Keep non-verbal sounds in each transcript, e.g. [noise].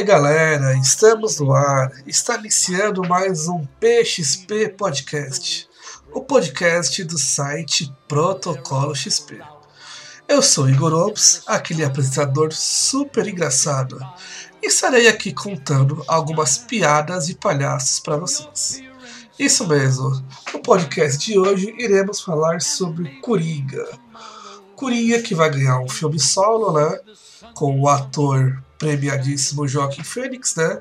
Aê galera, estamos no ar. Está iniciando mais um PXP Podcast, o podcast do site Protocolo XP. Eu sou Igor Ops, aquele apresentador super engraçado, e estarei aqui contando algumas piadas e palhaços para vocês. Isso mesmo, no podcast de hoje iremos falar sobre Coringa. Coringa que vai ganhar um filme solo, né? Com o ator premiadíssimo Joaquim Fênix, né?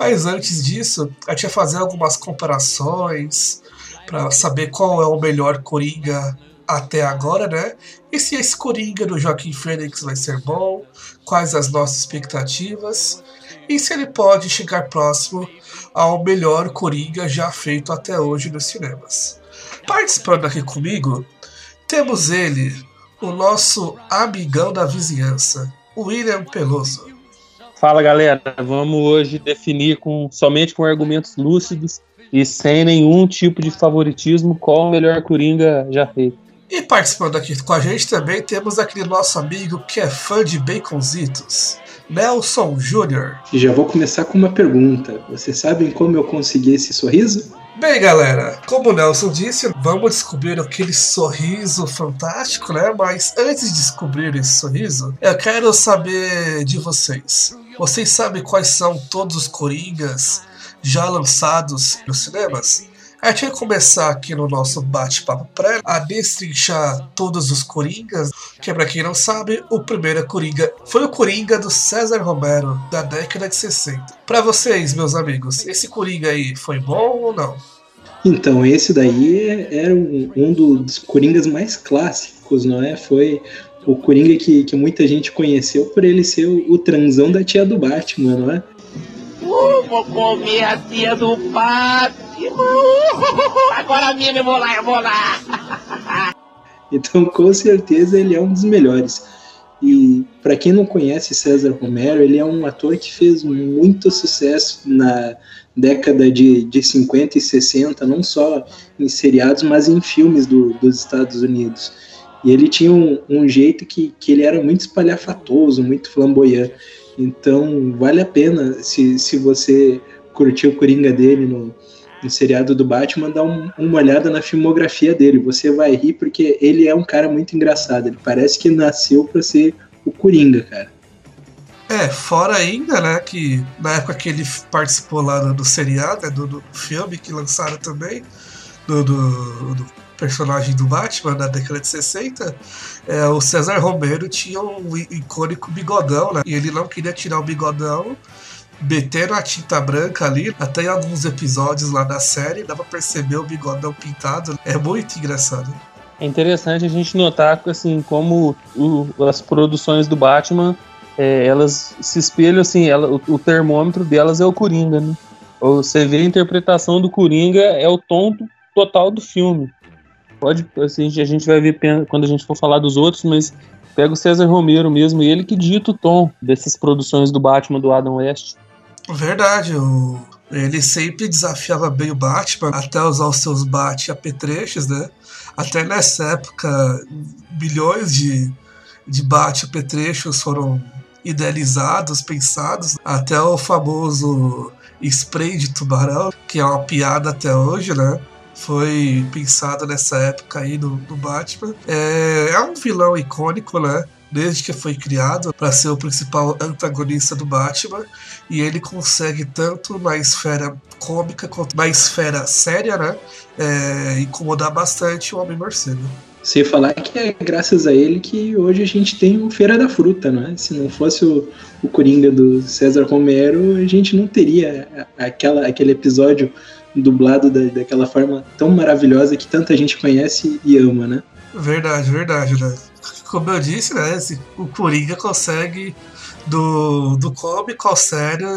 Mas antes disso, a gente ia fazer algumas comparações para saber qual é o melhor Coringa até agora, né? E se esse Coringa do Joaquim Fênix vai ser bom, quais as nossas expectativas e se ele pode chegar próximo ao melhor Coringa já feito até hoje nos cinemas. Participando aqui comigo, temos ele, o nosso amigão da vizinhança, William Peloso. Fala galera, vamos hoje definir com somente com argumentos lúcidos e sem nenhum tipo de favoritismo qual o melhor Coringa já feito. E participando aqui com a gente também temos aquele nosso amigo que é fã de baconzitos, Nelson Júnior. Já vou começar com uma pergunta. Vocês sabem como eu consegui esse sorriso? Bem, galera, como o Nelson disse, vamos descobrir aquele sorriso fantástico, né? Mas antes de descobrir esse sorriso, eu quero saber de vocês. Vocês sabem quais são todos os Coringas já lançados nos cinemas? A gente vai começar aqui no nosso bate-papo pré a destrinchar todos os Coringas, que pra quem não sabe, o primeiro Coringa foi o Coringa do César Romero, da década de 60. Para vocês, meus amigos, esse Coringa aí foi bom ou não? Então, esse daí era um, dos Coringas mais clássicos, não é? Foi o Coringa que, que muita gente conheceu por ele ser o, o transão da tia do Batman, não é? Uh, vou comer a tia do Batman! [laughs] Agora mesmo eu vou lá, eu vou lá! [laughs] então, com certeza, ele é um dos melhores. E para quem não conhece César Romero, ele é um ator que fez muito sucesso na década de, de 50 e 60, não só em seriados, mas em filmes do, dos Estados Unidos. E ele tinha um, um jeito que, que ele era muito espalhafatoso, muito flamboyant. Então, vale a pena, se, se você curtiu o Coringa dele no, no seriado do Batman, dar um, uma olhada na filmografia dele. Você vai rir porque ele é um cara muito engraçado. Ele parece que nasceu para ser o Coringa, cara. É, fora ainda, né, que na época que ele participou lá do, do seriado, né, do, do filme que lançaram também, do, do, do personagem do Batman na década de 60, é, o César Romero tinha um icônico bigodão, né? E ele não queria tirar o bigodão, meteram a tinta branca ali, até em alguns episódios lá da série, dá pra perceber o bigodão pintado. É muito engraçado. É interessante a gente notar assim, como o, as produções do Batman é, elas se espelham assim, ela, o, o, termômetro delas é o Coringa, né? Você vê a interpretação do Coringa é o tom total do filme. Pode, assim, a gente vai ver quando a gente for falar dos outros, mas pega o César Romero mesmo, ele que dita o tom dessas produções do Batman do Adam West. Verdade, o, ele sempre desafiava bem o Batman, até usar os seus bate-apetrechos, né? Até nessa época, bilhões de, de bate-apetrechos foram idealizados, pensados, até o famoso spray de tubarão, que é uma piada até hoje, né? foi pensado nessa época aí do Batman. É, é um vilão icônico, né? Desde que foi criado para ser o principal antagonista do Batman e ele consegue tanto na esfera cômica quanto na esfera séria, né, é, incomodar bastante o Homem Morcego. Sem falar que é graças a ele que hoje a gente tem o Feira da Fruta, não é? Se não fosse o, o Coringa do César Romero, a gente não teria aquela, aquele episódio dublado da, daquela forma tão maravilhosa que tanta gente conhece e ama, né? Verdade, verdade, né? Como eu disse, né? O Coringa consegue do, do cômico ao sério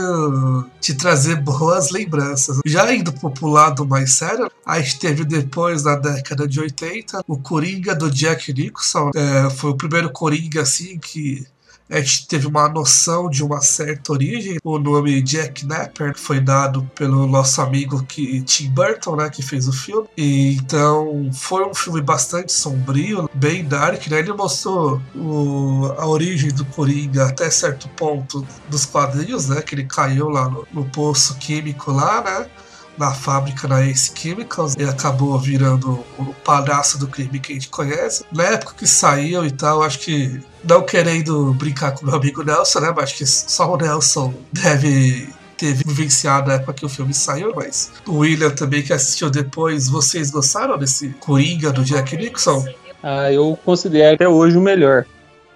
te trazer boas lembranças. Já indo pro lado mais sério, a gente teve depois, na década de 80, o Coringa do Jack Nicholson. É, foi o primeiro Coringa, assim, que a gente teve uma noção de uma certa origem. O nome Jack Napper foi dado pelo nosso amigo que, Tim Burton, né, que fez o filme. E, então foi um filme bastante sombrio, bem dark, né? Ele mostrou o, a origem do Coringa até certo ponto dos quadrinhos, né? Que ele caiu lá no, no poço químico lá, né? na fábrica na Ace Chemicals e acabou virando o palhaço do crime que a gente conhece. Na época que saiu e tal, acho que não querendo brincar com meu amigo Nelson, né? Mas acho que só o Nelson deve ter vivenciado a época que o filme saiu, mas o William também que assistiu depois, vocês gostaram desse Coringa do Jack Nixon? Ah, eu considero até hoje o melhor.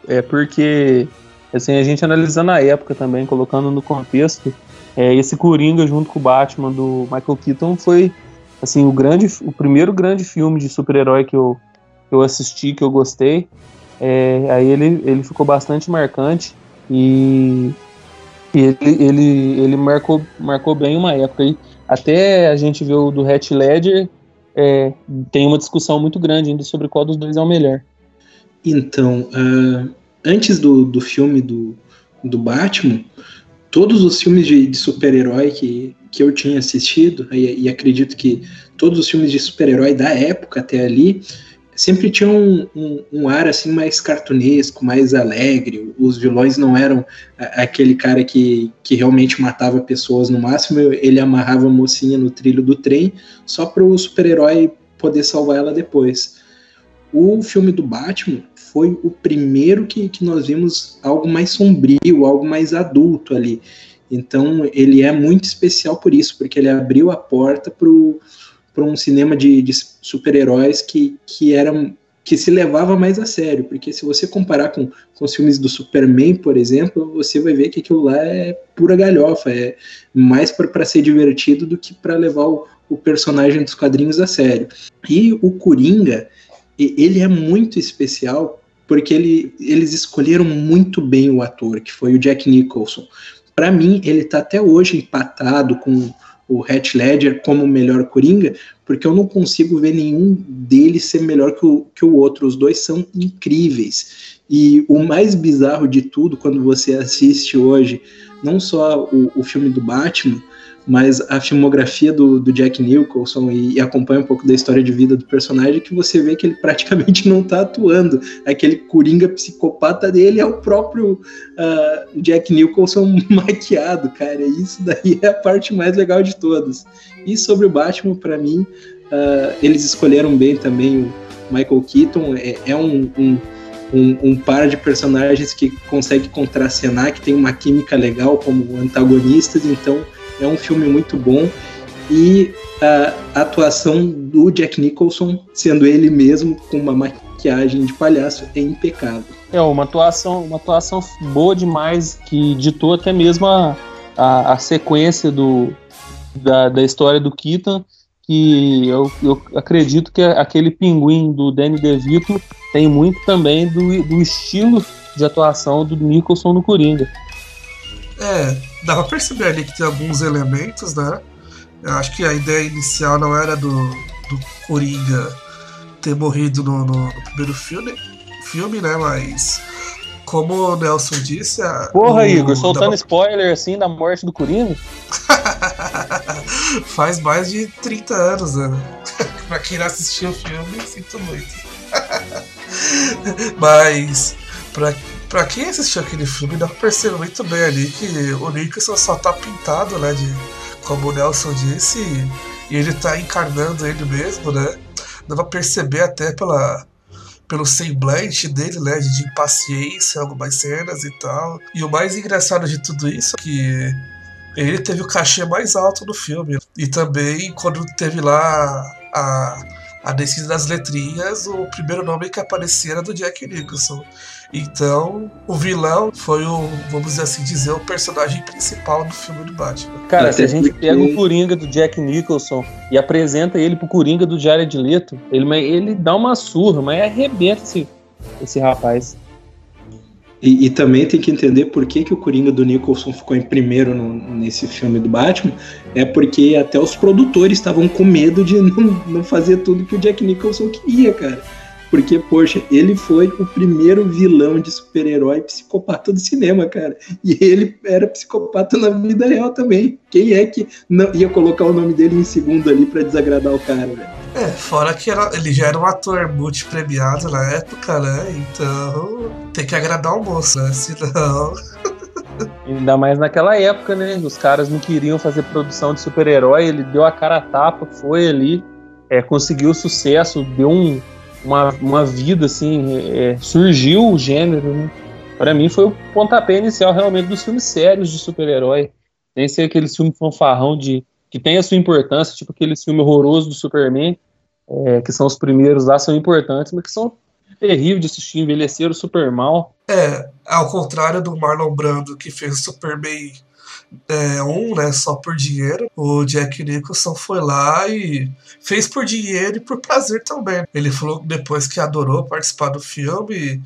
É porque assim, a gente analisando a época também, colocando no contexto, é, esse Coringa junto com o Batman do Michael Keaton foi assim o grande, o primeiro grande filme de super-herói que eu, que eu assisti, que eu gostei. É, aí ele, ele ficou bastante marcante e, e ele, ele, ele marcou, marcou bem uma época. E até a gente o do Hatch Ledger, é, tem uma discussão muito grande ainda sobre qual dos dois é o melhor. Então, uh, antes do, do filme do, do Batman, todos os filmes de, de super-herói que, que eu tinha assistido, e, e, acredito que todos os filmes de super-herói da época até ali, sempre tinham um, um, um, ar assim mais cartunesco, mais alegre. Os vilões não eram aquele cara que, que realmente matava pessoas no máximo, ele amarrava a mocinha no trilho do trem só para o super-herói poder salvar ela depois. O filme do Batman foi o primeiro que, que nós vimos algo mais sombrio, algo mais adulto ali. Então ele é muito especial por isso, porque ele abriu a porta para um cinema de, de super-heróis que, que era que se levava mais a sério, porque se você comparar com, com os filmes do Superman, por exemplo, você vai ver que aquilo lá é pura galhofa, é mais para ser divertido do que para levar o, o personagem dos quadrinhos a sério. E o Coringa, ele é muito especial porque ele, eles escolheram muito bem o ator, que foi o Jack Nicholson. Para mim, ele está até hoje empatado com o Heath Ledger como o melhor Coringa, porque eu não consigo ver nenhum deles ser melhor que o, que o outro. Os dois são incríveis. E o mais bizarro de tudo, quando você assiste hoje, não só o, o filme do Batman, mas a filmografia do, do Jack Nicholson e, e, acompanha um pouco da história de vida do personagem, que você vê que ele praticamente não está atuando. Aquele coringa psicopata dele é o próprio uh, Jack Nicholson [laughs] maquiado, cara. Isso daí é a parte mais legal de todas. E sobre o Batman, para mim, uh, eles escolheram bem também o Michael Keaton. É, é um, um um, um, par de personagens que consegue contracenar, que tem uma química legal como antagonistas, então é um filme muito bom e a atuação do Jack Nicholson, sendo ele mesmo com uma maquiagem de palhaço, é impecável. É uma atuação, uma atuação boa demais que ditou até mesmo a, a, a sequência do, da, da história do Keaton, que eu, eu acredito que aquele pinguim do Danny DeVito tem muito também do, do estilo de atuação do Nicholson no Coringa. É, dá pra perceber ali que tem alguns elementos, né? Eu acho que a ideia inicial não era do, do Coringa ter morrido no, no, no primeiro filme, filme, né? Mas como o Nelson disse. A, Porra, o, Igor, soltando da... spoiler assim da morte do Coringa? [laughs] Faz mais de 30 anos, né? [laughs] pra quem não assistiu o filme, sinto muito. [laughs] Mas, pra Pra quem assistiu aquele filme, dá pra perceber muito bem ali que o Nicholson só tá pintado, né? De, como o Nelson disse, e ele tá encarnando ele mesmo, né? Dá pra perceber até pela, pelo semblante dele, né? De impaciência, algumas cenas e tal. E o mais engraçado de tudo isso é que ele teve o cachê mais alto do filme. E também quando teve lá a, a descida das letrinhas, o primeiro nome que aparecia era do Jack Nicholson. Então, o vilão foi o, vamos assim dizer, o personagem principal do filme do Batman. Cara, se a gente pega o Coringa do Jack Nicholson e apresenta ele pro Coringa do Jared Leto, ele, ele dá uma surra, mas arrebenta esse, esse rapaz. E, e, também tem que entender por que, que o Coringa do Nicholson ficou em primeiro no, nesse filme do Batman. É porque até os produtores estavam com medo de [laughs] não, não fazer tudo que o Jack Nicholson queria, cara Porque, poxa, ele foi o primeiro vilão de super-herói psicopata do cinema, cara. E ele era psicopata na vida real também. Quem é que não ia colocar o nome dele em segundo ali para desagradar o cara, velho? É, fora que era, ele já era um ator multipremiado na época, né? Então tem que agradar o moço, né? Senão. [laughs] Ainda mais naquela época, né? Os caras não queriam fazer produção de super-herói, ele deu a cara a tapa, foi ali, é, conseguiu sucesso, deu um, uma, uma vida, assim, é, surgiu o gênero, né? Pra mim foi o pontapé inicial realmente dos filmes sérios de super-herói. Nem ser aquele filme fanfarrão de, que tem a sua importância, tipo aquele filme horroroso do Superman, é, que são os primeiros lá, são importantes, mas que são terríveis de assistir, envelheceram super mal. É, ao contrário do Marlon Brando, que fez Superman é, um, né, só por dinheiro, o Jack Nicholson foi lá e fez por dinheiro e por prazer também. Ele falou depois que adorou participar do filme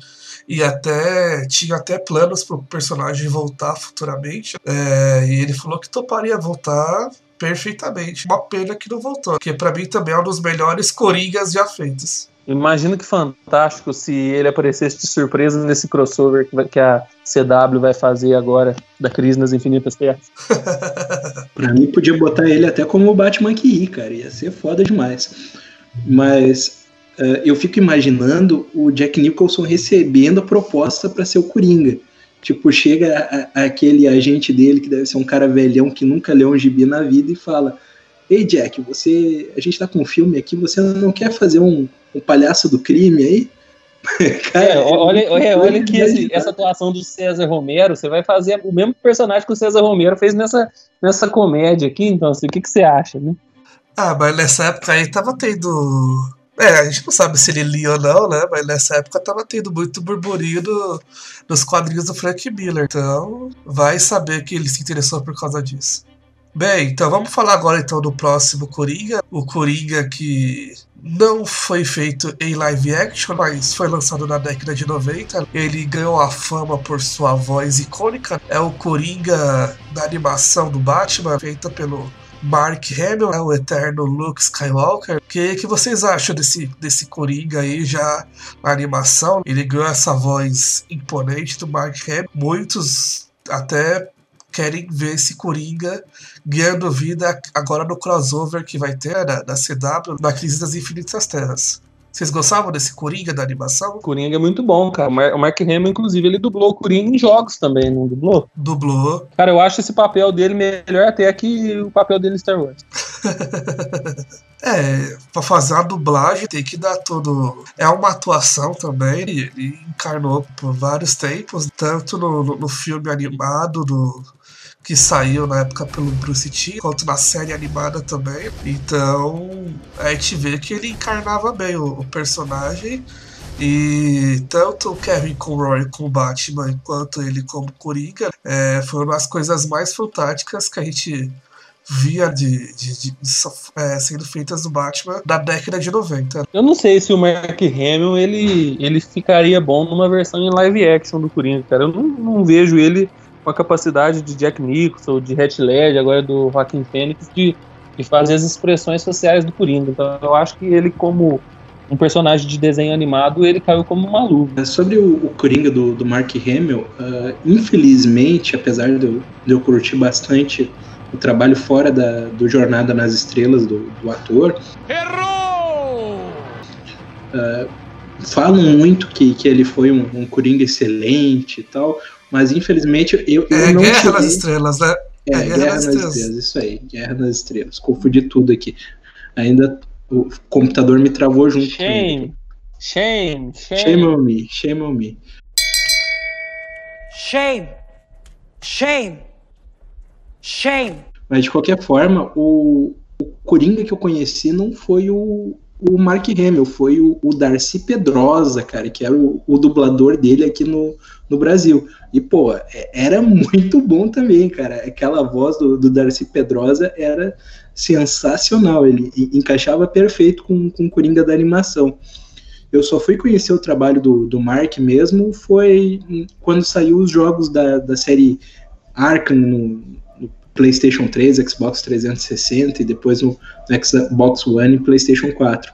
e até tinha até planos para o personagem voltar futuramente. É, e ele falou que toparia voltar perfeitamente. Uma pena que não voltou, porque para mim também é um dos melhores coringas já feitos. Imagino que fantástico se ele aparecesse de surpresa nesse crossover que, a CW vai fazer agora da Crise nas Infinitas Terras. [laughs] pra mim, podia botar ele até como o Batman que ir, cara. Ia ser foda demais. Mas uh, eu fico imaginando o Jack Nicholson recebendo a proposta para ser o Coringa. Tipo, chega a, a, aquele agente dele, que deve ser um cara velhão que nunca leu um gibi na vida, e fala: Ei, Jack, você. A gente tá com um filme aqui, você não quer fazer um um palhaço do crime aí. [laughs] Cara, é, olha, olha, olha que esse, essa atuação do César Romero, você vai fazer o mesmo personagem que o César Romero fez nessa, nessa comédia aqui, então, assim, o que, que você acha, né? Ah, mas nessa época aí tava tendo. É, a gente não sabe se ele lia ou não, né? Mas nessa época tava tendo muito burburinho nos quadrinhos do Frank Miller. Então, vai saber que ele se interessou por causa disso. Bem, então vamos falar agora então do próximo Coringa. O Coringa que não foi feito em live action, mas foi lançado na década de 90. Ele ganhou a fama por sua voz icônica. É o Coringa da animação do Batman, feita pelo Mark Hamill, é o eterno Luke Skywalker. O que, que vocês acham desse, desse Coringa aí já na animação? Ele ganhou essa voz imponente do Mark Hamill. Muitos até querem ver esse Coringa ganhando vida agora no crossover que vai ter da, da CW na Crise das Infinitas Terras. Vocês gostavam desse Coringa da animação? O Coringa é muito bom, cara. O Mark Hamill, inclusive, ele dublou o Coringa em jogos também, não dublou? Dublou. Cara, eu acho esse papel dele melhor até que o papel dele em Star Wars. [laughs] é, pra fazer a dublagem tem que dar todo. É uma atuação também. Ele, encarnou por vários tempos, tanto no, no, no filme animado do que saiu na época pelo Bruce Timm, quanto na série animada também. Então a gente vê que ele encarnava bem o, o personagem. E tanto o Kevin Conroy com o Batman, quanto ele como Coringa, é, foram as coisas mais fantásticas que a gente via de, de, de, de é, sendo feitas do Batman da década de 90. Eu não sei se o Mark Hamill ele, ele ficaria bom numa versão em live action do Coringa, cara. Eu não, não vejo ele com a capacidade de Jack Nicholson, de Heath Ledger, agora do Joaquin Phoenix, de, de fazer as expressões sociais do Coringa. Então eu acho que ele, como um personagem de desenho animado, ele caiu como uma luva. É, sobre o, o Coringa do, do Mark Hamill, uh, infelizmente, apesar de eu, de eu curtir bastante o trabalho fora da, do Jornada nas Estrelas do, do ator... Errou! Uh, falam muito que, que ele foi um, um Coringa excelente e tal, mas infelizmente eu, eu é não Guerra cheguei... nas Estrelas, né? É, é Guerra, Guerra nas, nas estrelas. estrelas. isso aí, Guerra nas Estrelas. Confundi tudo aqui. Ainda o computador me travou junto. Shame. Shame, shame. Shame on me, shame on me. Shame. Shame. Shame. Mas de qualquer forma, o, o Coringa que eu conheci não foi o, o Mark Hamill, foi o, o Darcy Pedrosa, cara, que era o, o dublador dele aqui no, no Brasil. E, pô, é, era [laughs] muito bom também, cara. Aquela voz do, do Darcy Pedrosa era sensacional. Ele encaixava perfeito com, com o Coringa da animação. Eu só fui conhecer o trabalho do, do Mark mesmo foi quando saiu os jogos da, da série Arkham no, no PlayStation 3, Xbox 360 e depois no, Xbox One e PlayStation 4.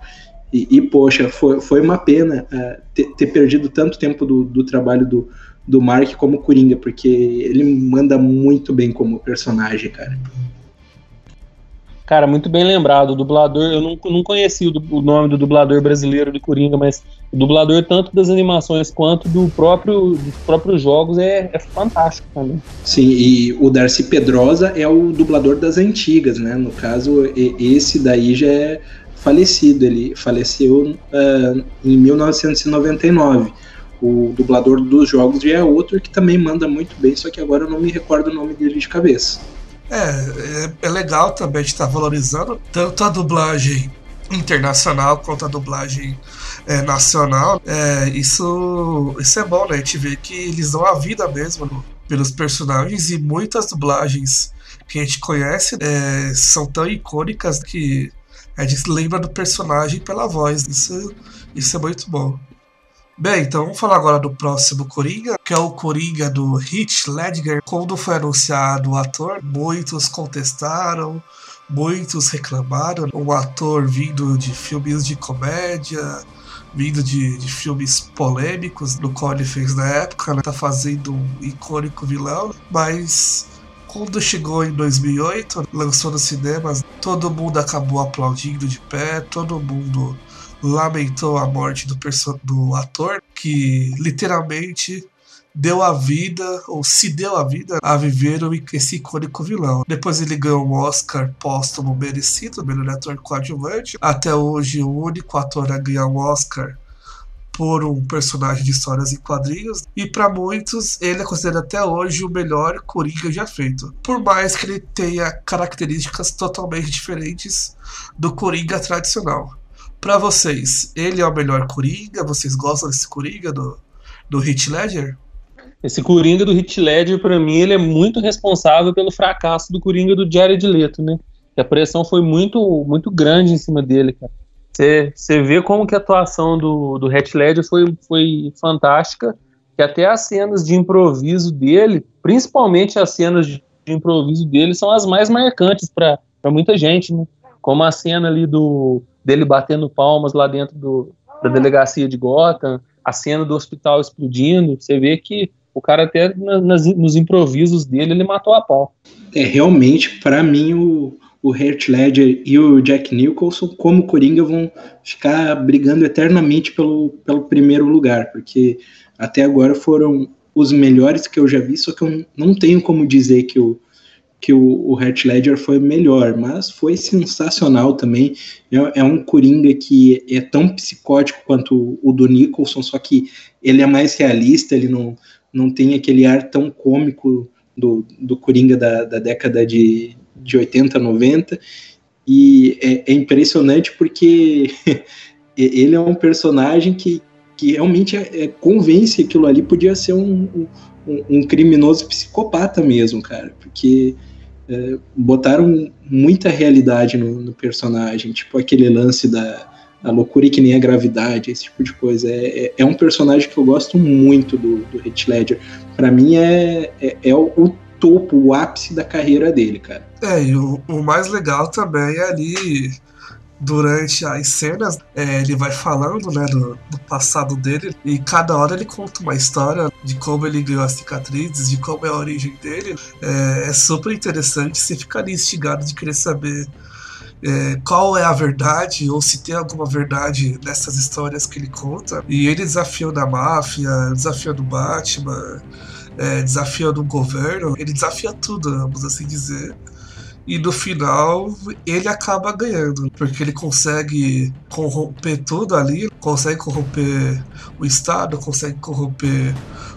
E, e poxa, foi, foi uma pena uh, ter, ter, perdido tanto tempo do, do trabalho do, do Mark como Coringa, porque ele manda muito bem como personagem, cara. Cara, muito bem lembrado. O dublador, eu não, não conheci o, o, nome do dublador brasileiro de Coringa, mas o dublador, tanto das animações quanto do próprio, dos próprios jogos, é, é fantástico também. Sim, e o Darcy Pedrosa é o dublador das antigas, né? No caso, esse daí já é falecido. Ele faleceu uh, em 1999. O dublador dos jogos já é outro que também manda muito bem, só que agora eu não me recordo o nome dele de cabeça. É, é, é legal também de estar valorizando tanto a dublagem internacional quanto a dublagem é, nacional. É, isso, isso é bom, né? A gente vê que eles dão a vida mesmo pelos personagens e muitas dublagens que a gente conhece é, são tão icônicas que a gente lembra do personagem pela voz. Isso, isso é muito bom. Bem, então vamos falar agora do próximo Coringa, que é o Coringa do Heath Ledger. Quando foi anunciado o ator, muitos contestaram, muitos reclamaram. Um ator vindo de filmes de comédia, vindo de, de filmes polêmicos, no qual ele fez na época, né? tá fazendo um icônico vilão, mas quando chegou em 2008, lançou nos cinemas, todo mundo acabou aplaudindo de pé, todo mundo lamentou a morte do, do ator, que literalmente deu a vida, ou se deu a vida, a viver esse icônico vilão. Depois ele ganhou um Oscar póstumo merecido, melhor ator coadjuvante. Até hoje, o único ator a ganhar um Oscar por um personagem de histórias em quadrinhos. E para muitos, ele é considerado até hoje o melhor Coringa já feito. Por mais que ele tenha características totalmente diferentes do Coringa tradicional. Para vocês, ele é o melhor Coringa? Vocês gostam desse Coringa do, do Hit Ledger? Esse Coringa do Hit Ledger, para mim, ele é muito responsável pelo fracasso do Coringa do Jared Leto, né? a pressão foi muito, muito grande em cima dele, cara. Você vê como que a atuação do, do Heath Ledger foi, foi fantástica, que até as cenas de improviso dele, principalmente as cenas de improviso dele, são as mais marcantes para muita gente, né? Como a cena ali do, dele batendo palmas lá dentro do, da delegacia de Gotham, a cena do hospital explodindo, você vê que o cara até nas, nos improvisos dele ele matou a pau. É realmente para mim o, o Heath Ledger e o Jack Nicholson como Coringa vão ficar brigando eternamente pelo, pelo primeiro lugar, porque até agora foram os melhores que eu já vi, só que eu não tenho como dizer que o que o, o Heath Ledger foi melhor, mas foi sensacional também. É, é, um Coringa que é tão psicótico quanto o, do Nicholson, só que ele é mais realista, ele não, não tem aquele ar tão cômico do, do Coringa da, da década de, de 80, 90. E é, é impressionante porque [laughs] ele é um personagem que, que realmente é, é, convence aquilo ali podia ser um, um, criminoso psicopata mesmo, cara, porque é, botaram muita realidade no, no, personagem, tipo aquele lance da a loucura e que nem a gravidade, esse tipo de coisa. É, é, é um personagem que eu gosto muito do, do Heath Ledger. Para mim é, é, é o, o, topo, o ápice da carreira dele, cara. É, e o, o mais legal também é ali durante as cenas, é, ele vai falando né, do, do, passado dele e cada hora ele conta uma história de como ele ganhou as cicatrizes, de como é a origem dele. É, é super interessante, você ficaria instigado de querer saber é, qual é a verdade ou se tem alguma verdade nessas histórias que ele conta. E ele desafiando a máfia, desafiando o Batman, é, desafiando o governo, ele desafia tudo, vamos assim dizer e no final ele acaba ganhando, porque ele consegue corromper tudo ali, consegue corromper o Estado, consegue corromper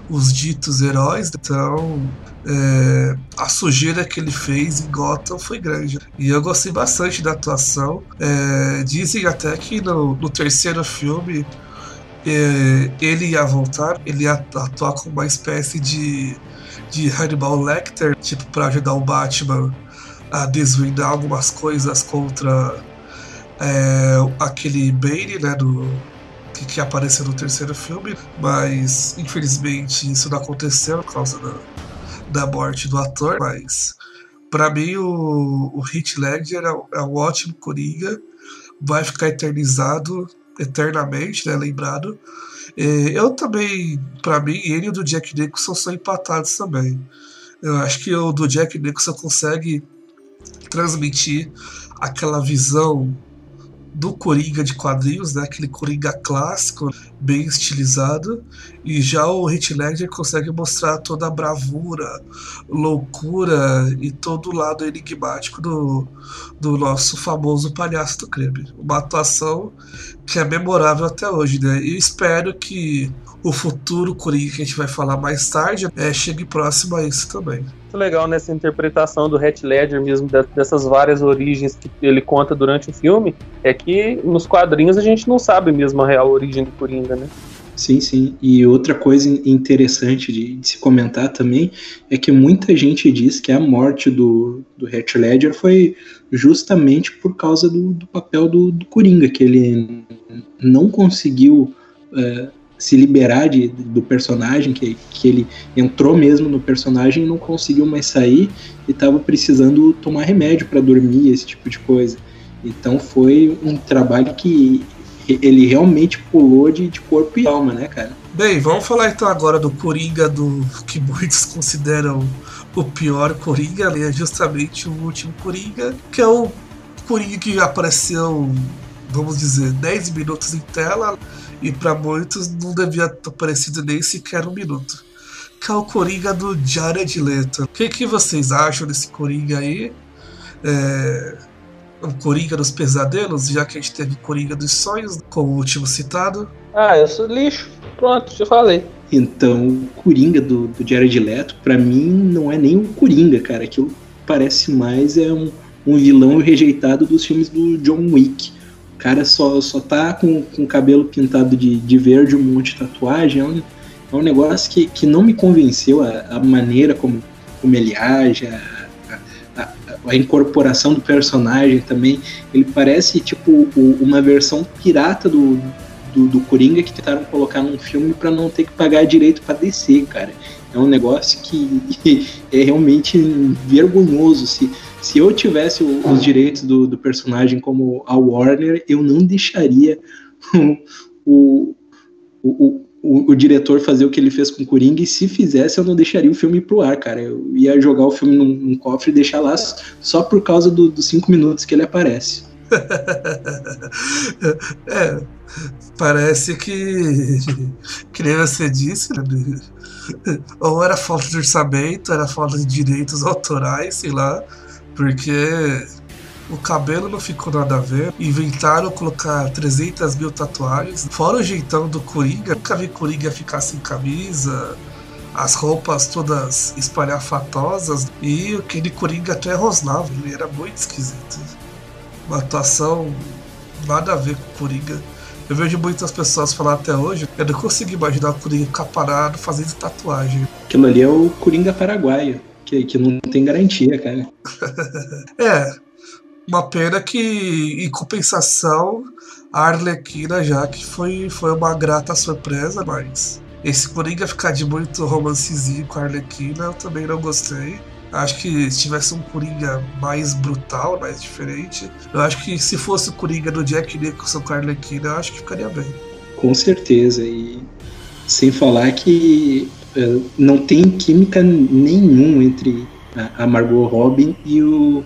os ditos heróis. Então, é, a sujeira que ele fez em Gotham foi grande. E eu gostei bastante da atuação. É, dizem até que no, no terceiro filme é, ele ia voltar, ele ia atuar com uma espécie de, de Hannibal Lecter, tipo, para ajudar o Batman a desvendar algumas coisas contra é, aquele Bane, né, do, que, que, apareceu no terceiro filme, mas infelizmente isso não aconteceu por causa da, da morte do ator, mas para mim o, o Heath Ledger é, é um ótimo Coringa, vai ficar eternizado eternamente, né, lembrado. É, eu também, para mim, ele e o do Jack Nicholson são empatados também. Eu acho que o do Jack Nicholson consegue transmitir aquela visão do Coringa de quadrinhos, né? aquele Coringa clássico, bem estilizado, e já o Heath Ledger consegue mostrar toda a bravura, loucura e todo o lado enigmático do, do nosso famoso palhaço do crime. Uma atuação que é memorável até hoje, né? E espero que o futuro Coringa que a gente vai falar mais tarde é, chegue próximo a isso também muito legal nessa interpretação do Heath Ledger mesmo, dessas várias origens que ele conta durante o filme, é que nos quadrinhos a gente não sabe mesmo a real origem do Coringa, né? Sim, sim. E outra coisa interessante de, de, se comentar também é que muita gente diz que a morte do, do Heath Ledger foi justamente por causa do, do papel do, do Coringa, que ele não conseguiu é, se liberar de, do personagem, que, que ele entrou mesmo no personagem e não conseguiu mais sair e estava precisando tomar remédio para dormir, esse tipo de coisa. Então foi um trabalho que ele realmente pulou de, de corpo e alma, né, cara? Bem, vamos falar então agora do Coringa, do que muitos [laughs] consideram o pior Coringa, né? justamente o último Coringa, que é o Coringa que apareceu, vamos dizer, 10 minutos em tela, e para muitos não devia ter aparecido nem sequer um minuto. Que é o Coringa do Jared Leto. O que, que vocês acham desse Coringa aí? É, o Coringa dos Pesadelos, já que a gente teve Coringa dos Sonhos, como o último citado. Ah, eu sou lixo. Pronto, já falei. Então, o Coringa do, do Jared Leto, para mim, não é nem um Coringa, cara. Aquilo parece mais é um, um vilão rejeitado dos filmes do John Wick cara só, só tá com, com o cabelo pintado de, de verde, um monte de tatuagem. É um, é um negócio que, que não me convenceu a, a maneira como, como ele age, a, a, a, incorporação do personagem também. Ele parece tipo o, uma versão pirata do, do, do Coringa que tentaram colocar num filme para não ter que pagar direito para descer, cara. É um negócio que [laughs] é realmente vergonhoso. Se, se eu tivesse o, os direitos do, do, personagem como a Warner, eu não deixaria o, o, o, diretor fazer o que ele fez com o Coringa, e se fizesse, eu não deixaria o filme pro ar, cara. Eu ia jogar o filme num, num cofre e deixar lá só por causa do, dos cinco minutos que ele aparece. [laughs] é, parece que, que nem você disse, né? ou era falta de orçamento, era falta de direitos autorais, sei lá, porque o cabelo não ficou nada a ver. Inventaram colocar 300 mil tatuagens. Fora o jeitão do Coringa, nunca vi Coringa ficar sem camisa, as roupas todas espalhafatosas. E aquele Coringa até rosnava, ele era muito esquisito. Uma atuação nada a ver com o Coringa. Eu vejo muitas pessoas falar até hoje, eu não consigo imaginar o Coringa ficar parado fazendo tatuagem. Aquilo ali é o Coringa paraguaio que, que não tem garantia, cara. [laughs] é, uma pena que, em compensação, a Arlequina já que foi, foi uma grata surpresa, mas esse Coringa ficar de muito romancezinho com a Arlequina eu também não gostei. Acho que se tivesse um Coringa mais brutal, mais diferente, eu acho que se fosse o Coringa do Jack Nicholson com a Arlequina, eu acho que ficaria bem. Com certeza, e sem falar que não tem química nenhum entre a Margot Robin e o,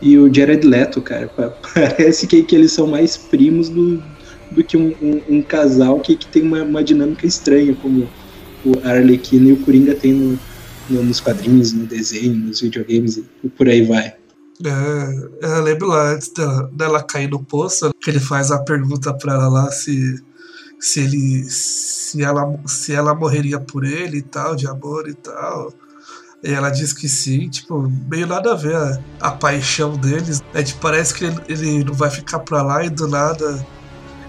e o Jared Leto, cara. [laughs] Parece que, que eles são mais primos do, do que um, um, um casal que, que tem uma, uma, dinâmica estranha, como o Arlequino e o Coringa tem no, no, nos quadrinhos, no desenho, nos videogames e por aí vai. É, eu lembro lá antes dela, dela cair no poço, que ele faz a pergunta pra ela lá se se ele se ela se ela morreria por ele e tal de amor e tal e ela diz que sim, tipo, meio nada a ver a, a paixão deles. É, tipo, parece que ele, ele, não vai ficar pra lá e do nada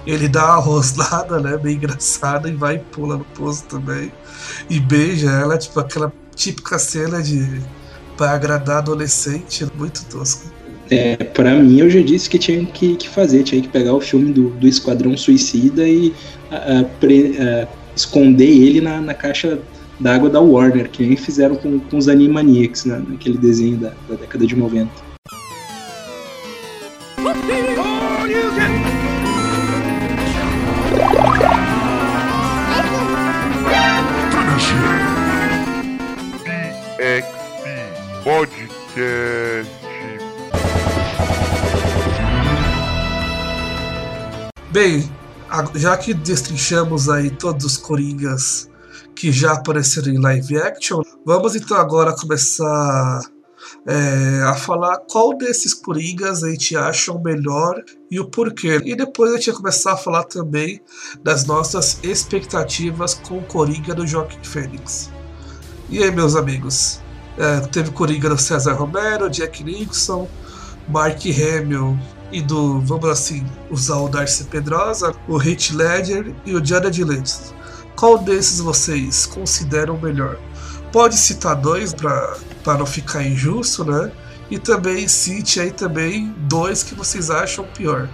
ele dá uma rosnada, né? Meio engraçada e vai e pula no poço também. E beija ela, tipo, aquela típica cena de para agradar adolescente, muito tosco. É, pra mim eu já disse que tinha que, que fazer, tinha que pegar o filme do, do Esquadrão Suicida e esconder ele na, na caixa d'água da Warner, que nem fizeram com, com os Animaniacs, né, naquele desenho da, da década de 90. Bem, já que destrinchamos aí todos os Coringas que já apareceram em live action, vamos então agora começar é, a falar qual desses Coringas a gente acha o melhor e o porquê. E depois a gente vai começar a falar também das nossas expectativas com o Coringa do Joaquim Fênix. E aí, meus amigos? É, teve Coringa do César Romero, Jack Nixon, Mark Hamill e do, vamos assim, usar o Darcy Pedrosa, o Heath Ledger e o Jared Leto. Qual desses vocês consideram o melhor? Pode citar dois para não ficar injusto, né? E também cite aí também dois que vocês acham pior.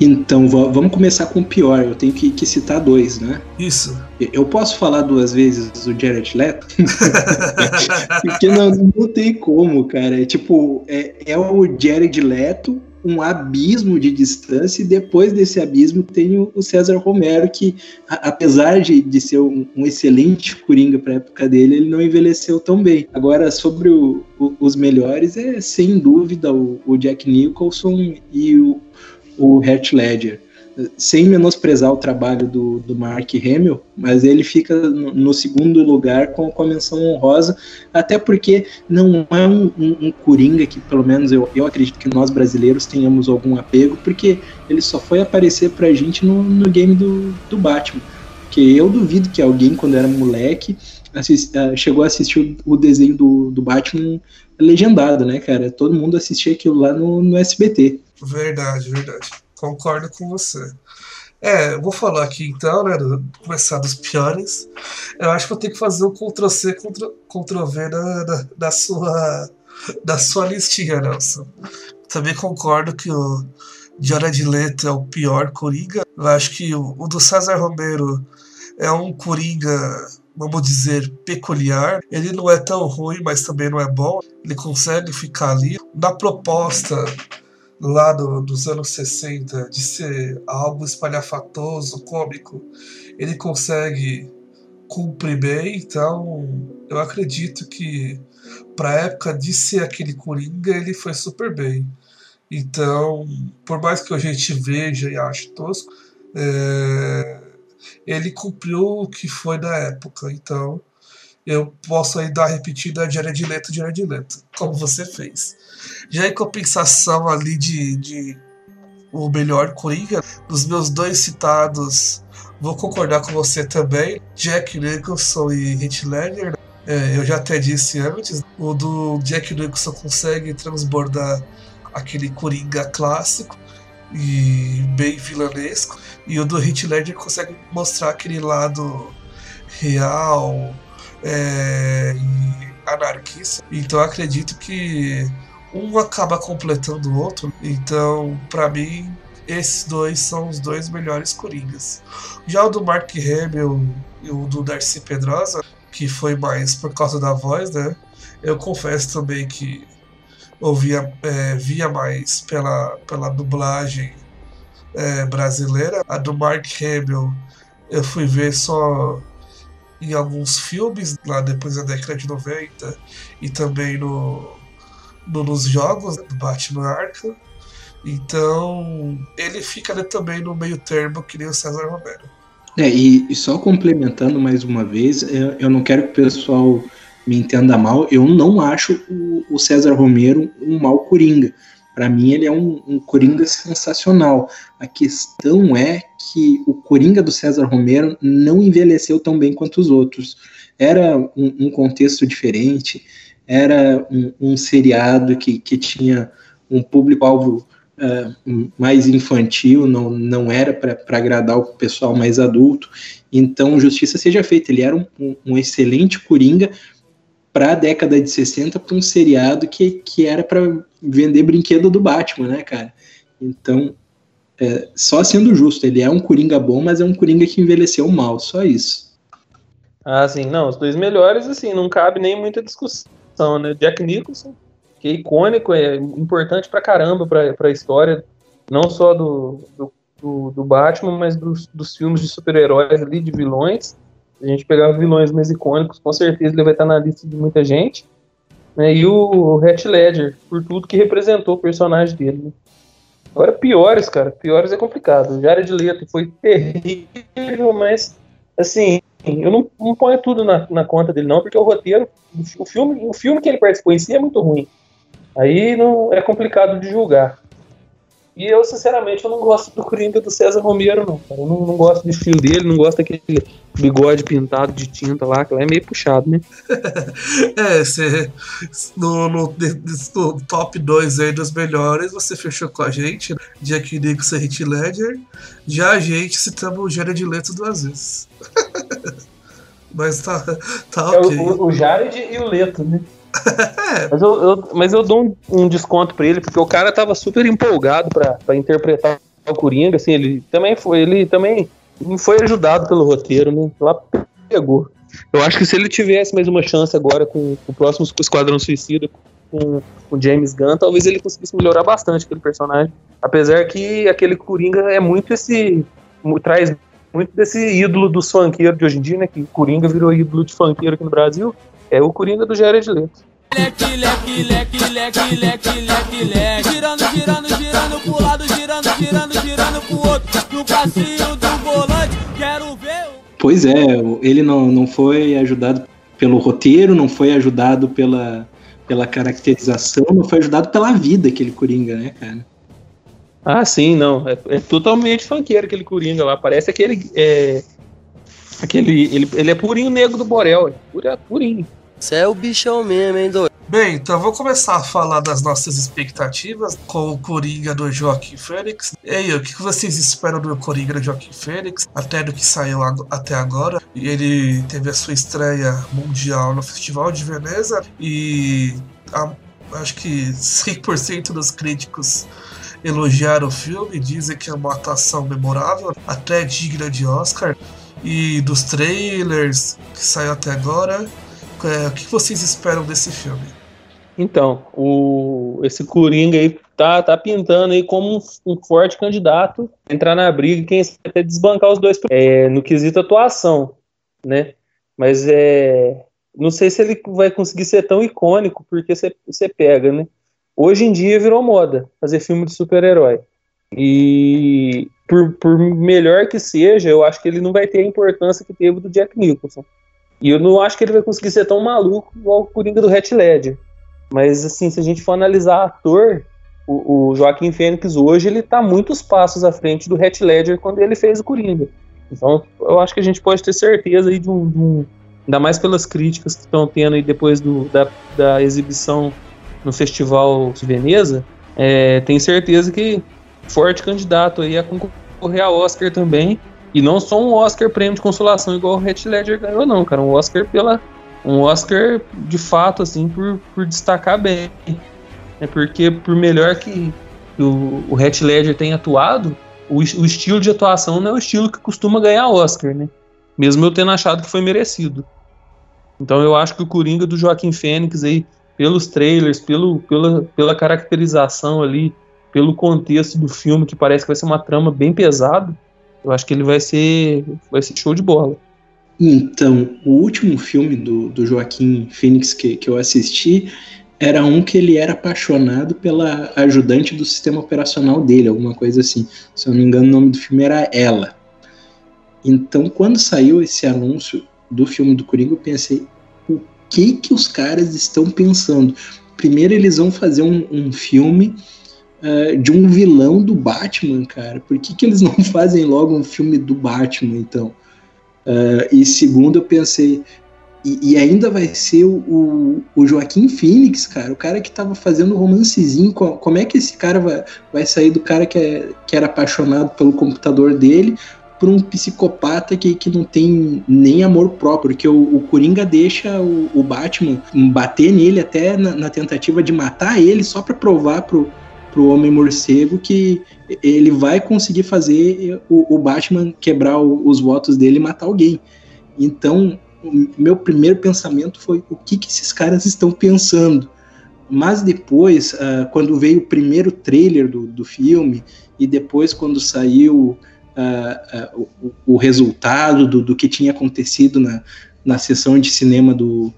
Então, va- vamos começar com o pior. Eu tenho que, que citar dois, né? Isso. Eu posso falar duas vezes o Jared Leto? [laughs] Porque não, não tem como, cara. É tipo, é, é o Jared Leto, um abismo de distância, e depois desse abismo tem o, César Romero, que, apesar de, de ser um, um excelente coringa para época dele, ele não envelheceu tão bem. Agora, sobre o- o- os melhores, é sem dúvida o, o Jack Nicholson e o, o Heath Ledger sem menosprezar o trabalho do, do Mark Hamill, mas ele fica no, no segundo lugar com, com a menção honrosa, até porque não é um, um, um Coringa que, pelo menos eu, eu acredito que nós brasileiros tenhamos algum apego, porque ele só foi aparecer pra gente no, no game do, do Batman. Porque eu duvido que alguém, quando era moleque, assis- ah, chegou a assistir o, o desenho do, do Batman legendado, né, cara? Todo mundo assistia aquilo lá no, no SBT. Verdade, verdade. Concordo com você. É, eu vou falar aqui então, né? Começar dos piores. Eu acho que eu tenho que fazer um Ctrl-C, Ctrl- Ctrl-V da, da, sua, da sua listinha, Nelson. Também concordo que o Jared Leto é o pior Coringa. Eu acho que o, o do César Romero é um Coringa, vamos dizer, peculiar. Ele não é tão ruim, mas também não é bom. Ele consegue ficar ali. Na proposta lá do- dos anos 60 de ser algo espalhafatoso, cômico, ele consegue cumprir bem, então eu acredito que para a época de ser aquele Coringa, ele foi super bem. Então, por mais que a gente veja e ache tosco, é, ele cumpriu o que foi da época. Então, eu posso aí dar repetida Jared Leto, Jared Leto, como você fez. Já em compensação ali de, de o melhor Coringa, dos meus dois citados, vou concordar com você também, Jack Nicholson e Heath Ledger. É, eu já até disse antes, o do Jack Nicholson consegue transbordar aquele Coringa clássico e bem vilanesco, e o do Heath Ledger consegue mostrar aquele lado real é, e anarquista. Então acredito que um acaba completando o outro. Então, pra mim, esses dois são os dois melhores Coringas. Já o do Mark Hamill e o do Darcy Pedrosa, que foi mais por causa da voz, né? Eu confesso também que ouvia, é, via mais pela, pela dublagem é, brasileira. A do Mark Hamill eu fui ver só em alguns filmes, lá depois da década de 90, e também no, no- nos jogos do Batman Arkham. Então, ele fica ali também no meio termo, que nem o César Romero. É, e, e só complementando mais uma vez, eu, eu não quero que o pessoal me entenda mal, eu não acho o, o César Romero um mau coringa. Para mim, ele é um, um coringa sensacional. A questão é que o coringa do César Romero não envelheceu tão bem quanto os outros. Era um, um contexto diferente, era um, um seriado que, que tinha um público-alvo é, mais infantil, não, não era para agradar o pessoal mais adulto. Então, justiça seja feita. Ele era um excelente coringa para a década de 60 para um seriado que, que era para vender brinquedo do Batman, né, cara? Então, é, só sendo justo, ele é um coringa bom, mas é um coringa que envelheceu mal, só isso. Ah, sim, não, os dois melhores, assim, não cabe nem muita discussão, né? Jack Nicholson, que é icônico, é importante pra caramba pra, pra história, não só do, do, do, do Batman, mas dos, dos filmes de super-heróis ali, de vilões. A gente pegar vilões mais icônicos, com certeza ele vai estar na lista de muita gente. Né, e o Heath Ledger, por tudo que representou o personagem dele. Né. Agora, piores, cara, piores é complicado. Jared Leto foi terrível, mas, assim, eu não, não ponho tudo na, na, conta dele, não, porque o roteiro, o filme, o filme que ele participou em si é muito ruim. Aí não é complicado de julgar. E eu, sinceramente, eu não gosto do Coringa do César Romero, não, cara. Eu não, não gosto do estilo dele, não gosto daquele bigode pintado de tinta lá, que lá é meio puxado, né? [laughs] é, você, no, no, no top 2 aí dos melhores, você fechou com a gente? Jack Nicholson e Heath Ledger. Já a gente citamos o Jared Leto duas vezes. [laughs] Mas tá, tá é ok. O, o Jared e o Leto, né? [laughs] mas, eu, eu, mas eu dou um, um, desconto pra ele, porque o cara tava super empolgado pra interpretar o Coringa, assim, ele também foi, ele também foi ajudado pelo roteiro, né? Lá pegou. Eu acho que se ele tivesse mais uma chance agora com, com o próximo Esquadrão Suicida, com, com James Gunn, talvez ele conseguisse melhorar bastante aquele personagem. Apesar que aquele Coringa é muito esse. traz muito desse ídolo do funkeiro de hoje em dia, né? Que Coringa virou ídolo de funkeiro aqui no Brasil. É o Coringa do Jared Leto. Leque, leque, leque, leque, leque, leque, leque. Girando, girando, girando pro lado, girando, girando, girando pro outro. No passinho do volante, quero ver. Pois é, ele não, não foi ajudado pelo roteiro, não foi ajudado pela, pela caracterização, não foi ajudado pela vida aquele Coringa, né, cara? Ah, sim, não. É, é totalmente funkeiro aquele Coringa lá. Parece aquele. É, aquele ele, ele é purinho negro do Borel. É purinho. Você é o bichão mesmo, hein, doido? Bem, então vou começar a falar das nossas expectativas com o Coringa do Joaquim Fênix. E aí, o que vocês esperam do Coringa do Joaquim Fênix? Até do que saiu até agora. Ele teve a sua estreia mundial no Festival de Veneza e a, acho que 100% dos críticos elogiaram o filme, dizem que é uma atuação memorável, até digna de Oscar. E dos trailers que saiu até agora, é, o que vocês esperam desse filme? Então, o, esse Coringa aí tá, tá pintando aí como um, um forte candidato a entrar na briga e quem sabe até desbancar os dois é, no quesito atuação, né? Mas é, não sei se ele vai conseguir ser tão icônico, porque você pega, né? Hoje em dia virou moda fazer filme de super-herói. E por, por melhor que seja, eu acho que ele não vai ter a importância que teve do Jack Nicholson. E eu não acho que ele vai conseguir ser tão maluco igual o Coringa do Heath Ledger. Mas, assim, se a gente for analisar ator, o, o Joaquim Fênix hoje, ele tá muitos passos à frente do Heath Ledger quando ele fez o Coringa. Então, eu acho que a gente pode ter certeza aí de um, de um ainda mais pelas críticas que estão tendo aí depois do, da, da exibição no Festival de Veneza, é, tenho certeza que forte candidato aí a concorrer a Oscar também. E não só um Oscar prêmio de consolação igual o Heath Ledger ganhou, não, cara. Um Oscar pela. Um Oscar de fato, assim, por, por destacar bem. É porque, por melhor que o, o Heath Ledger tenha atuado, o, o estilo de atuação não é o estilo que costuma ganhar Oscar, né? Mesmo eu tendo achado que foi merecido. Então eu acho que o Coringa do Joaquim Fênix aí, pelos trailers, pelo, pela, pela caracterização ali, pelo contexto do filme, que parece que vai ser uma trama bem pesada, eu acho que ele vai ser, vai ser show de bola. Então, o último filme do, do Joaquim Phoenix que, que eu assisti era um que ele era apaixonado pela ajudante do sistema operacional dele, alguma coisa assim. Se eu não me engano, o nome do filme era Ela. Então, quando saiu esse anúncio do filme do Coringa, eu pensei, o que que os caras estão pensando? Primeiro eles vão fazer um, um filme uh, de um vilão do Batman, cara. Por que, que eles não [laughs] fazem logo um filme do Batman, então? Uh, e segundo, eu pensei, e, e ainda vai ser o, o, Joaquim Phoenix, cara, o cara que tava fazendo romancezinho. Como é que esse cara vai, vai sair do cara que, é, que era apaixonado pelo computador dele para um psicopata que, que não tem nem amor próprio, porque o, o Coringa deixa o, o, Batman bater nele até na, na, tentativa de matar ele só para provar pro, pro Homem Morcego que ele vai conseguir fazer o, o Batman quebrar o, os votos dele e matar alguém. Então, meu primeiro pensamento foi o que, que esses caras estão pensando. Mas depois, uh, quando veio o primeiro trailer do, do filme, e depois quando saiu uh, uh, o, o, resultado do, do, que tinha acontecido na, na sessão de cinema do,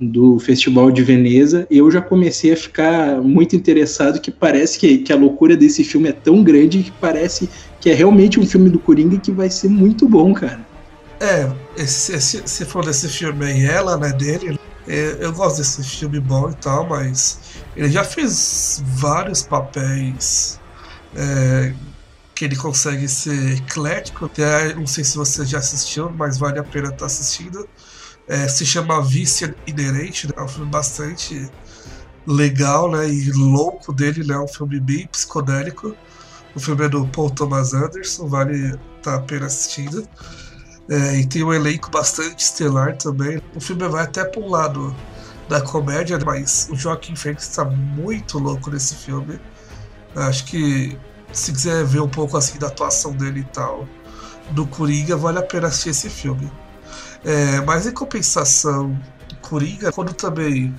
do Festival de Veneza, eu já comecei a ficar muito interessado que parece que, que a loucura desse filme é tão grande que parece que é realmente um filme do Coringa que vai ser muito bom, cara. É, esse, esse, se for desse filme aí, ela, né, dele, é, eu gosto desse filme bom e tal, mas ele já fez vários papéis é, que ele consegue ser eclético. Até, não sei se você já assistiu, mas vale a pena estar tá assistindo. É, se chama Vício Inerente, né? é um filme bastante legal né, e louco dele, né? um filme bem psicodélico. O filme é do Paul Thomas Anderson, vale estar tá a pena assistindo. É, e tem um elenco bastante estelar também. O filme vai até para um lado da comédia, mas o Joaquim Fênix está muito louco nesse filme. Acho que se quiser ver um pouco assim da atuação dele e tal, do Coringa, vale a pena assistir esse filme. É, mas em compensação, Coringa, quando também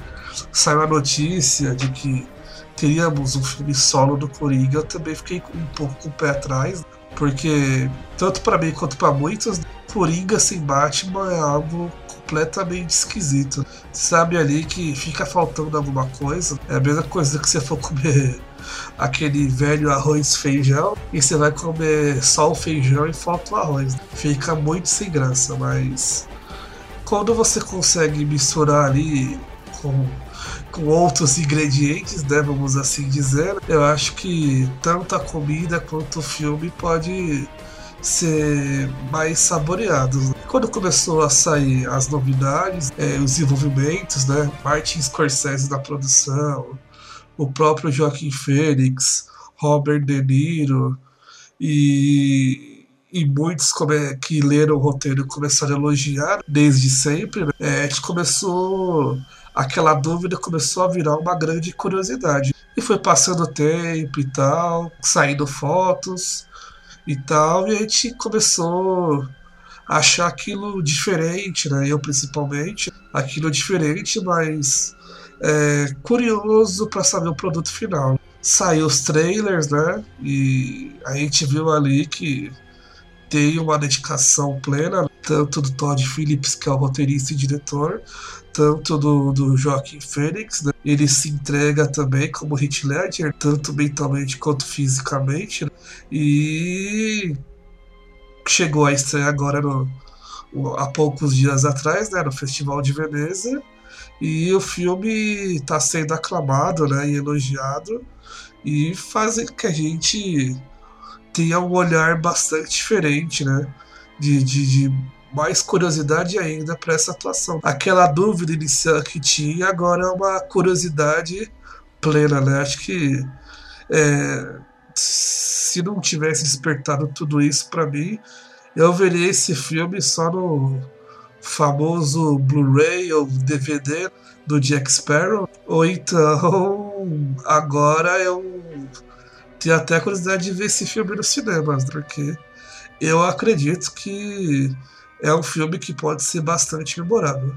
saiu a notícia de que teríamos um filme solo do Coringa, eu também fiquei um pouco com o pé atrás, porque tanto para mim quanto para muitos, Coringa sem Batman é algo completamente esquisito. Sabe ali que fica faltando alguma coisa. É a mesma coisa que você for comer [laughs] aquele velho arroz feijão e você vai comer só o feijão e falta o arroz. Fica muito sem graça, mas quando você consegue misturar ali com, com outros ingredientes, né, vamos assim dizer, eu acho que tanto a comida quanto o filme pode ser mais saboreados. Quando começou a sair as novidades, é, os desenvolvimentos, né, Martin Scorsese da produção, o próprio Joaquim Fênix, Robert De Niro e e muitos que leram o roteiro começaram a elogiar desde sempre, né? é, a gente começou. Aquela dúvida começou a virar uma grande curiosidade. E foi passando o tempo e tal, saindo fotos e tal, e a gente começou a achar aquilo diferente, né? Eu principalmente, aquilo diferente, mas é, curioso para saber o produto final. Saiu os trailers, né? E a gente viu ali que tem uma dedicação plena, tanto do Todd Phillips, que é o roteirista e diretor, tanto do, do Joaquim Phoenix, né? ele se entrega também como Heath Ledger, tanto mentalmente quanto fisicamente, né? e chegou a estreia agora no, há poucos dias atrás, né, no Festival de Veneza, e o filme está sendo aclamado né, e elogiado, e faz que a gente tenha um olhar bastante diferente, né? De, de, de mais curiosidade ainda para essa atuação. Aquela dúvida inicial que tinha, agora é uma curiosidade plena, né? Acho que é, se não tivesse despertado tudo isso para mim, eu veria esse filme só no famoso Blu-ray ou DVD do Jack Sparrow, ou então [laughs] agora eu tenho até curiosidade de ver esse filme nos cinemas, porque eu acredito que é um filme que pode ser bastante memorável.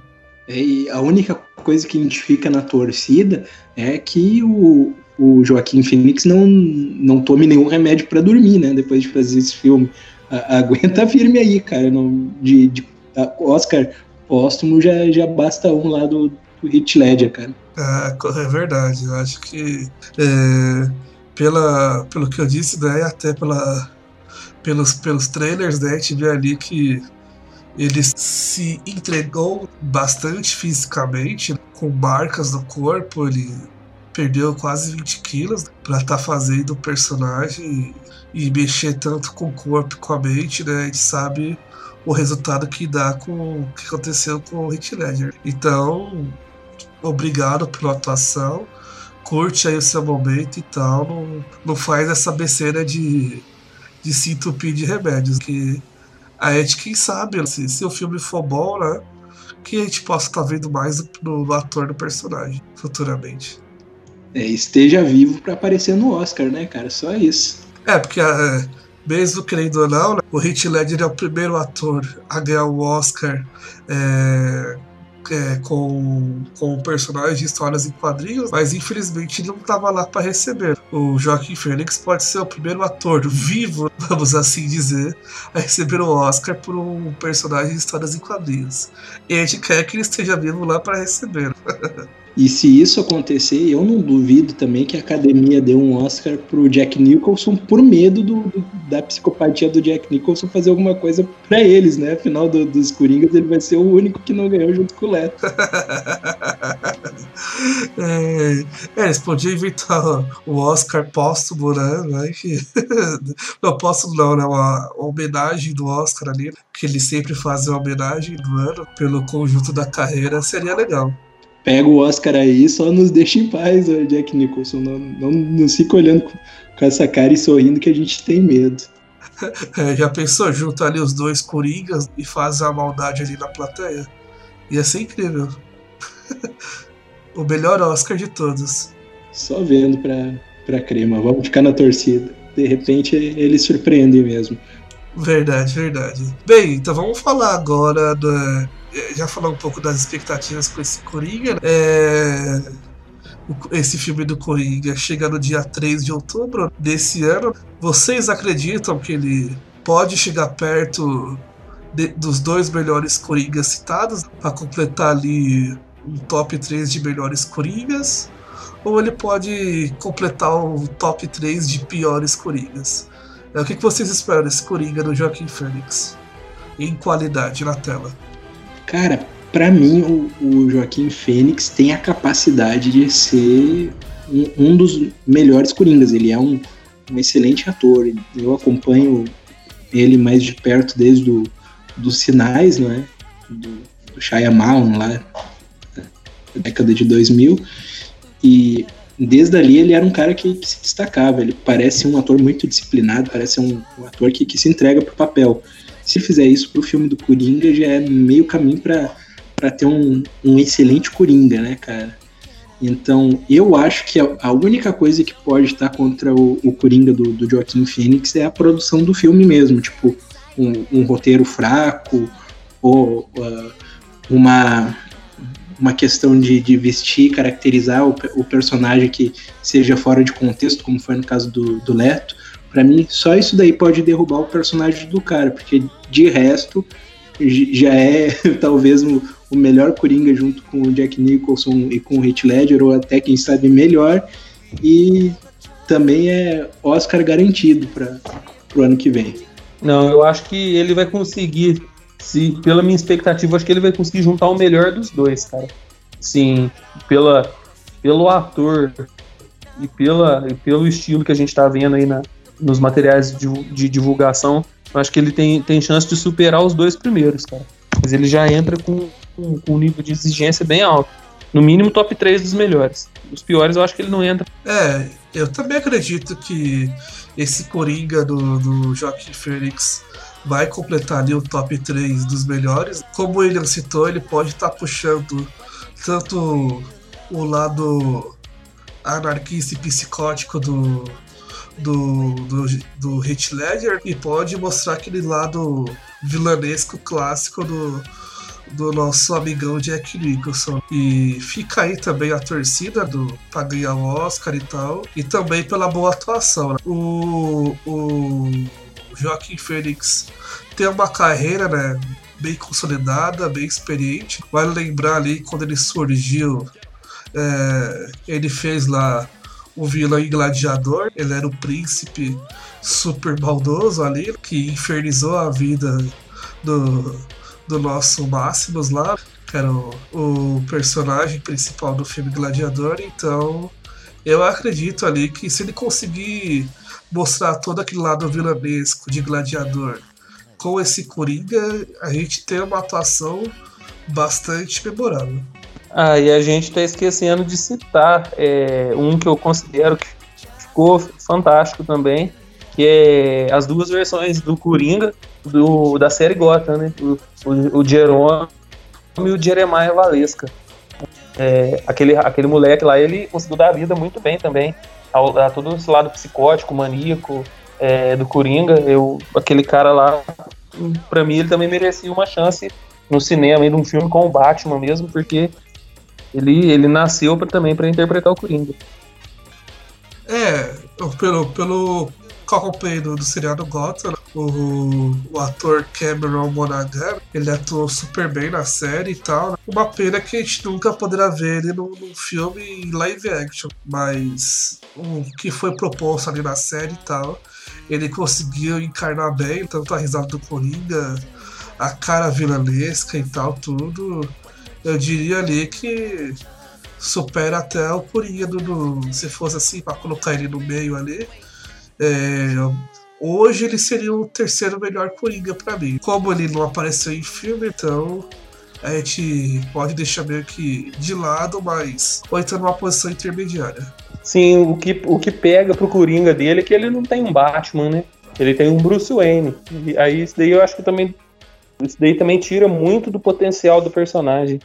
É, e a única coisa que identifica na torcida é que o, o Joaquim Phoenix não, não tome nenhum remédio para dormir, né? Depois de fazer esse filme. A, aguenta firme aí, cara. Não, de, de Oscar póstumo já, já basta um lá do, do Heath Ledger, cara. Ah, é verdade. Eu acho que é, pela, pelo que eu disse, né, até pela, pelos, pelos trailers, né, a gente vê ali que ele se entregou bastante fisicamente, com marcas no corpo, ele perdeu quase 20 quilos para estar tá fazendo o personagem e, e, mexer tanto com o corpo e com a mente, né, a gente sabe o resultado que dá com o que aconteceu com o Heath Ledger. Então, obrigado pela atuação curte aí o seu momento e tal, não, não faz essa besteira de, de se entupir de remédios. Que a gente, quem sabe, se, se o filme for bom, né? Que a gente possa estar tá vendo mais no, no ator do personagem futuramente. É, esteja vivo para aparecer no Oscar, né, cara? Só isso. É, porque é, mesmo querendo ou não, né, o Heath Ledger é o primeiro ator a ganhar o Oscar é, é, com, com personagens de histórias em quadrinhos, mas infelizmente ele não estava lá para receber. O Joaquim Phoenix pode ser o primeiro ator vivo, [laughs] vamos assim dizer, a receber o Oscar por um personagem de histórias em quadrinhos. E a gente quer que ele esteja vivo lá para receber. [laughs] E se isso acontecer, eu não duvido também que a academia dê um Oscar pro Jack Nicholson por medo do, do, da psicopatia do Jack Nicholson fazer alguma coisa para eles, né? Afinal do, dos Coringas, ele vai ser o único que não ganhou junto com o Leto. [laughs] é, é, eles podiam inventar o Oscar póstumo, né? Que, [laughs] não, póstumo não, né? Uma, uma homenagem do Oscar ali, que eles sempre fazem uma homenagem do ano pelo conjunto da carreira, seria legal pega o Oscar aí só nos deixa em paz, Jack Nicholson. Não, não, não fica olhando com essa cara e sorrindo que a gente tem medo. É, já pensou junto ali os dois coringas e faz a maldade ali na plateia? Ia ser incrível. [laughs] o melhor Oscar de todos. Só vendo pra, pra crema. Vamos ficar na torcida. De repente eles surpreendem mesmo. Verdade, verdade. Bem, então vamos falar agora da, é, já falar um pouco das expectativas com esse Coringa. Né? É, esse filme do Coringa chega no dia 3 de outubro desse ano. Vocês acreditam que ele pode chegar perto de, dos dois melhores Coringas citados para completar ali um top 3 de melhores Coringas? Ou ele pode completar o top 3 de piores Coringas? É, o que, que vocês esperam desse Coringa do Joaquim Fênix? Em qualidade na tela. Cara, para mim o, o, Joaquim Fênix tem a capacidade de ser um, um dos melhores Coringas. Ele é um, um, excelente ator. Eu acompanho ele mais de perto desde do, dos sinais, não é? Do, do Shyamalan lá, da década de 2000. E desde ali ele era um cara que, que se destacava. Ele parece um ator muito disciplinado, parece um, um ator que, que se entrega pro papel se fizer isso pro filme do Coringa, já é meio caminho para ter um, um excelente Coringa, né, cara? Então, eu acho que a, única coisa que pode estar contra o, o Coringa do, do Joaquim Phoenix é a produção do filme mesmo, tipo, um, um roteiro fraco, ou uh, uma, uma questão de, de vestir, caracterizar o, o, personagem que seja fora de contexto, como foi no caso do, do Leto. Para mim, só isso daí pode derrubar o personagem do cara, porque de resto já é [laughs] talvez o, melhor Coringa junto com o Jack Nicholson e com o Heath Ledger, ou até quem sabe melhor, e também é Oscar garantido para o ano que vem. Não, eu acho que ele vai conseguir, se pela minha expectativa, acho que ele vai conseguir juntar o melhor dos dois, cara. Sim, pela, pelo ator e, pela, e pelo estilo que a gente está vendo aí na, nos materiais de, de divulgação, eu acho que ele tem, tem chance de superar os dois primeiros, cara. Mas ele já entra com, com, com um nível de exigência bem alto. No mínimo, top 3 dos melhores. Os piores, eu acho que ele não entra. É, eu também acredito que esse Coringa do, do Joaquim Fênix vai completar ali o top 3 dos melhores. Como o William citou, ele pode estar tá puxando tanto o lado anarquista e psicótico do, do, do, do Ledger e pode mostrar aquele lado vilanesco clássico do, do nosso amigão Jack Nicholson. E fica aí também a torcida do pra ganhar o Oscar e tal. E também pela boa atuação. Né? O, o Joaquim Phoenix tem uma carreira, né? Bem consolidada, bem experiente. Vale lembrar ali quando ele surgiu. É, ele fez lá o vilão em Gladiador, ele era o príncipe super maldoso ali, que infernizou a vida do, do nosso Máximos lá, que era o, o personagem principal do filme Gladiador, então eu acredito ali que se ele conseguir mostrar todo aquele lado vilanesco de Gladiador com esse Coringa, a gente tem uma atuação bastante memorável. Ah, e a gente está esquecendo de citar é, um que eu considero que ficou fantástico também, que é as duas versões do Coringa do, da série Gotham, né? O, o, o Jerome e o Jeremiah Valesca. É, aquele, aquele moleque lá, ele conseguiu dar vida muito bem também. A, todo esse lado psicótico, maníaco é, do Coringa. Eu, aquele cara lá, para mim, ele também merecia uma chance no cinema, ainda um filme com o Batman mesmo, porque ele, ele nasceu pra, também para interpretar o Coringa. É, pelo, pelo cosplay do, do seriado Gotham, o, o ator Cameron Monaghan, ele atuou super bem na série e tal. Né? Uma pena que a gente nunca poderá ver ele num, num filme em live action, mas o que foi proposto ali na série e tal, ele conseguiu encarnar bem, tanto a risada do Coringa, a cara vilanesca e tal, tudo. Eu diria ali que supera até o Coringa do, do se fosse assim para colocar ele no meio ali. É, hoje ele seria o terceiro melhor Coringa para mim. Como ele não apareceu em filme, então a gente pode deixar meio que de lado, mas ou então numa posição intermediária. Sim, o que, o que pega pro Coringa dele é que ele não tem um Batman, né? Ele tem um Bruce Wayne. Aí isso daí eu acho que também. Isso daí também tira muito do potencial do personagem.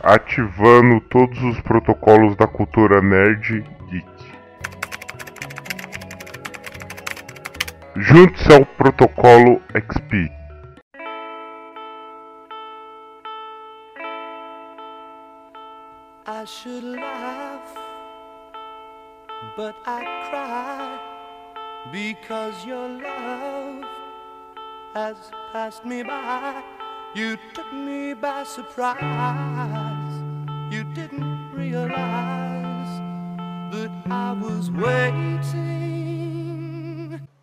Ativando todos os protocolos da cultura nerd geek. Junte-se ao protocolo XP. I should laugh, but I cry because your love has passed me by. You took me by surprise.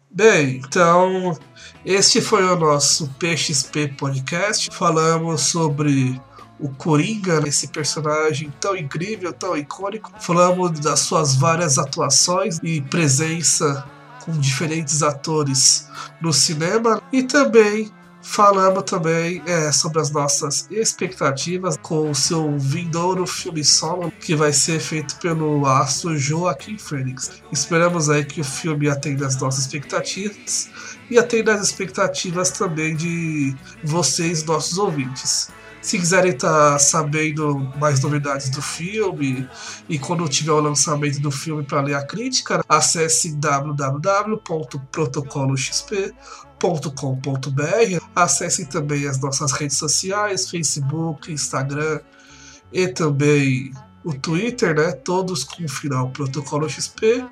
Bem, então este foi o nosso PXP Podcast. Falamos sobre o Coringa, esse personagem tão incrível, tão icônico. Falamos das suas várias atuações e presença com diferentes atores no cinema e também falamos também é, sobre as nossas expectativas com o seu vindouro filme solo que vai ser feito pelo astro Joaquim Phoenix. Esperamos aí que o filme atenda as nossas expectativas e atenda as expectativas também de vocês, nossos ouvintes. Se quiserem estar tá sabendo mais novidades do filme e quando tiver o lançamento do filme para ler a crítica, acesse www.protocoloxp.com.br. Acesse também as nossas redes sociais, Facebook, Instagram e também o Twitter, né? Todos com o final Protocolo XP.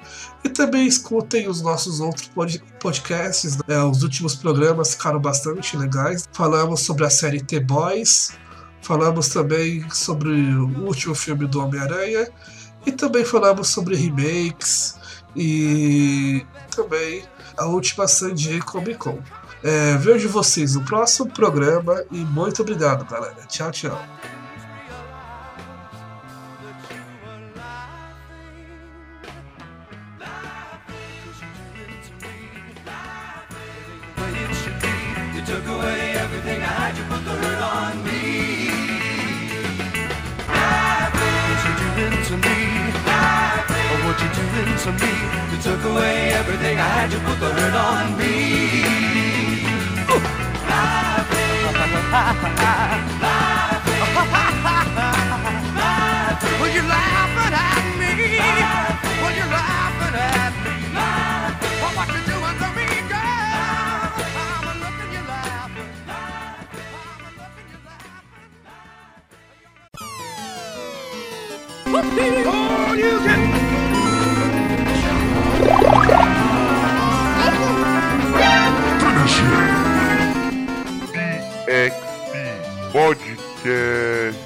E também escutem os nossos outros podcasts. Né? Os últimos programas ficaram bastante legais. Falamos sobre a série T-Boys, Falamos também sobre o último filme do Homem-Aranha e também falamos sobre remakes e também a última San Diego Comic Con. É, vejo vocês no próximo programa e muito obrigado, galera. Tchau, tchau. To me. You took away everything I had, you put the hurt on me. [laughs] Well, you're laughing at me. Well, you're laughing at me. Well, what you doing to me, girl? I'm a looking, you laughing. I'm a looking, you laughing. Oh, you can. XP Podcast.